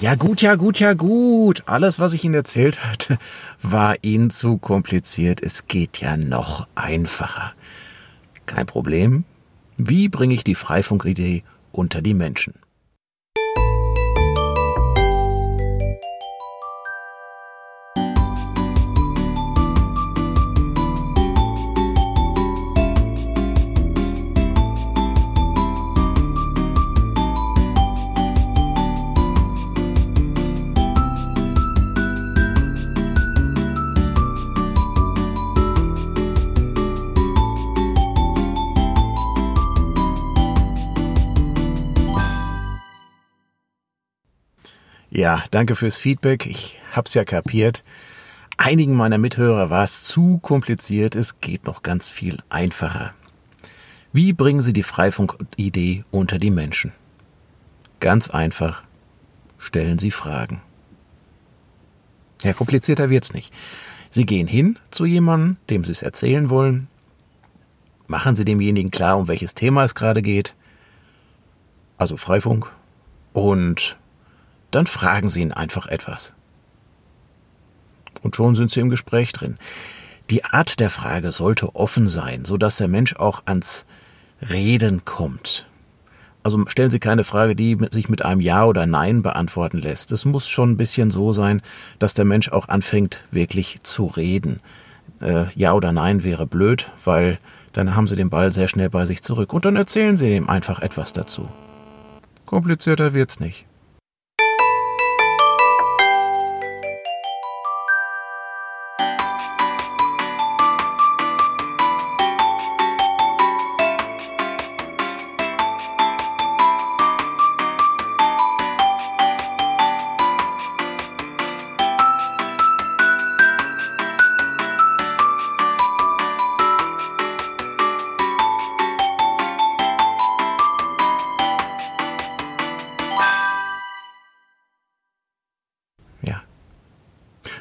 Ja gut, ja gut, ja gut. Alles, was ich Ihnen erzählt hatte, war Ihnen zu kompliziert. Es geht ja noch einfacher. Kein Problem. Wie bringe ich die Freifunkidee unter die Menschen? Ja, danke fürs Feedback. Ich hab's ja kapiert. Einigen meiner Mithörer war es zu kompliziert. Es geht noch ganz viel einfacher. Wie bringen Sie die Freifunk-Idee unter die Menschen? Ganz einfach. Stellen Sie Fragen. Ja, komplizierter wird's nicht. Sie gehen hin zu jemandem, dem Sie es erzählen wollen. Machen Sie demjenigen klar, um welches Thema es gerade geht. Also Freifunk. Und dann fragen Sie ihn einfach etwas. Und schon sind Sie im Gespräch drin. Die Art der Frage sollte offen sein, so dass der Mensch auch ans Reden kommt. Also stellen Sie keine Frage, die sich mit einem Ja oder Nein beantworten lässt. Es muss schon ein bisschen so sein, dass der Mensch auch anfängt, wirklich zu reden. Äh, ja oder Nein wäre blöd, weil dann haben Sie den Ball sehr schnell bei sich zurück und dann erzählen Sie ihm einfach etwas dazu. Komplizierter wird's nicht.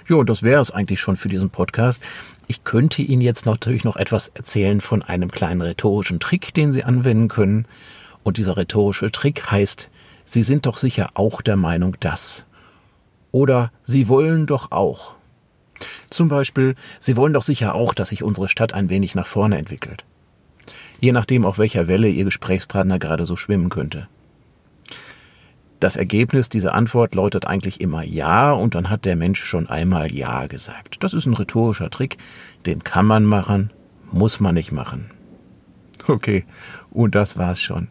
Ja, und das wäre es eigentlich schon für diesen Podcast. Ich könnte Ihnen jetzt natürlich noch etwas erzählen von einem kleinen rhetorischen Trick, den Sie anwenden können. Und dieser rhetorische Trick heißt, Sie sind doch sicher auch der Meinung, dass. Oder Sie wollen doch auch. Zum Beispiel, Sie wollen doch sicher auch, dass sich unsere Stadt ein wenig nach vorne entwickelt. Je nachdem, auf welcher Welle Ihr Gesprächspartner gerade so schwimmen könnte. Das Ergebnis dieser Antwort lautet eigentlich immer Ja und dann hat der Mensch schon einmal Ja gesagt. Das ist ein rhetorischer Trick, den kann man machen, muss man nicht machen. Okay, und das war's schon.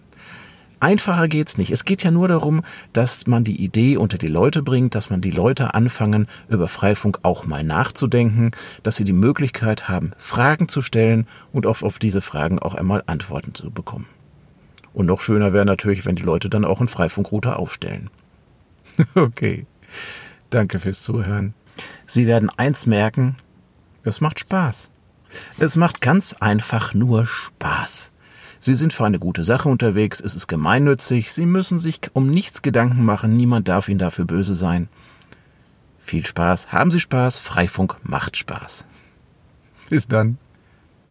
Einfacher geht's nicht. Es geht ja nur darum, dass man die Idee unter die Leute bringt, dass man die Leute anfangen, über Freifunk auch mal nachzudenken, dass sie die Möglichkeit haben, Fragen zu stellen und auf, auf diese Fragen auch einmal Antworten zu bekommen. Und noch schöner wäre natürlich, wenn die Leute dann auch einen Freifunkrouter aufstellen. okay. Danke fürs Zuhören. Sie werden eins merken, es macht Spaß. Es macht ganz einfach nur Spaß. Sie sind für eine gute Sache unterwegs, es ist gemeinnützig, Sie müssen sich um nichts Gedanken machen, niemand darf Ihnen dafür böse sein. Viel Spaß, haben Sie Spaß, Freifunk macht Spaß. Bis dann.